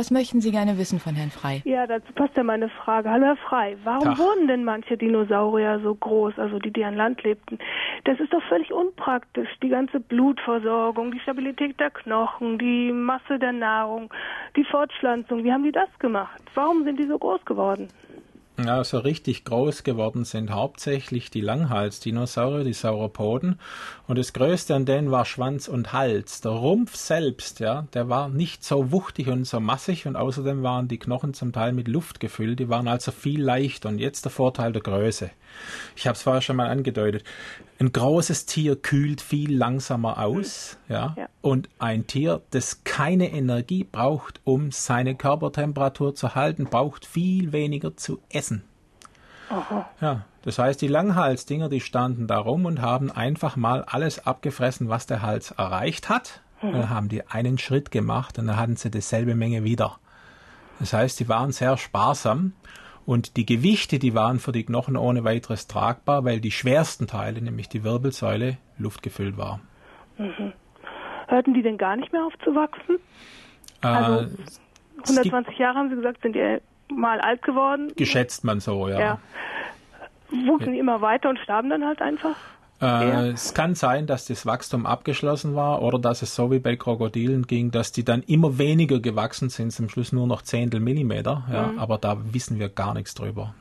Was möchten Sie gerne wissen von Herrn Frei? Ja, dazu passt ja meine Frage. Hallo Herr Frei, warum Tag. wurden denn manche Dinosaurier so groß, also die, die an Land lebten? Das ist doch völlig unpraktisch. Die ganze Blutversorgung, die Stabilität der Knochen, die Masse der Nahrung, die Fortpflanzung. Wie haben die das gemacht? Warum sind die so groß geworden? Ja, so richtig groß geworden sind hauptsächlich die Langhalsdinosaurier, die Sauropoden. Und das Größte an denen war Schwanz und Hals. Der Rumpf selbst, ja, der war nicht so wuchtig und so massig und außerdem waren die Knochen zum Teil mit Luft gefüllt. Die waren also viel leichter. Und jetzt der Vorteil der Größe. Ich habe es vorher schon mal angedeutet. Ein großes Tier kühlt viel langsamer aus, ja? Ja. Und ein Tier, das keine Energie braucht, um seine Körpertemperatur zu halten, braucht viel weniger zu essen. Ja, das heißt, die Langhalsdinger, die standen da rum und haben einfach mal alles abgefressen, was der Hals erreicht hat. Und dann haben die einen Schritt gemacht und dann hatten sie dieselbe Menge wieder. Das heißt, die waren sehr sparsam und die Gewichte, die waren für die Knochen ohne weiteres tragbar, weil die schwersten Teile, nämlich die Wirbelsäule, luftgefüllt war. Hörten die denn gar nicht mehr auf zu wachsen? Also, äh, gibt, 120 Jahre haben Sie gesagt, sind die mal alt geworden. geschätzt man so, ja. Ja. Wuchsen die immer weiter und starben dann halt einfach? Ja. Äh, es kann sein, dass das Wachstum abgeschlossen war oder dass es so wie bei Krokodilen ging, dass die dann immer weniger gewachsen sind, zum Schluss nur noch Zehntel Millimeter. Ja, Mhm. Aber da wissen wir gar nichts drüber.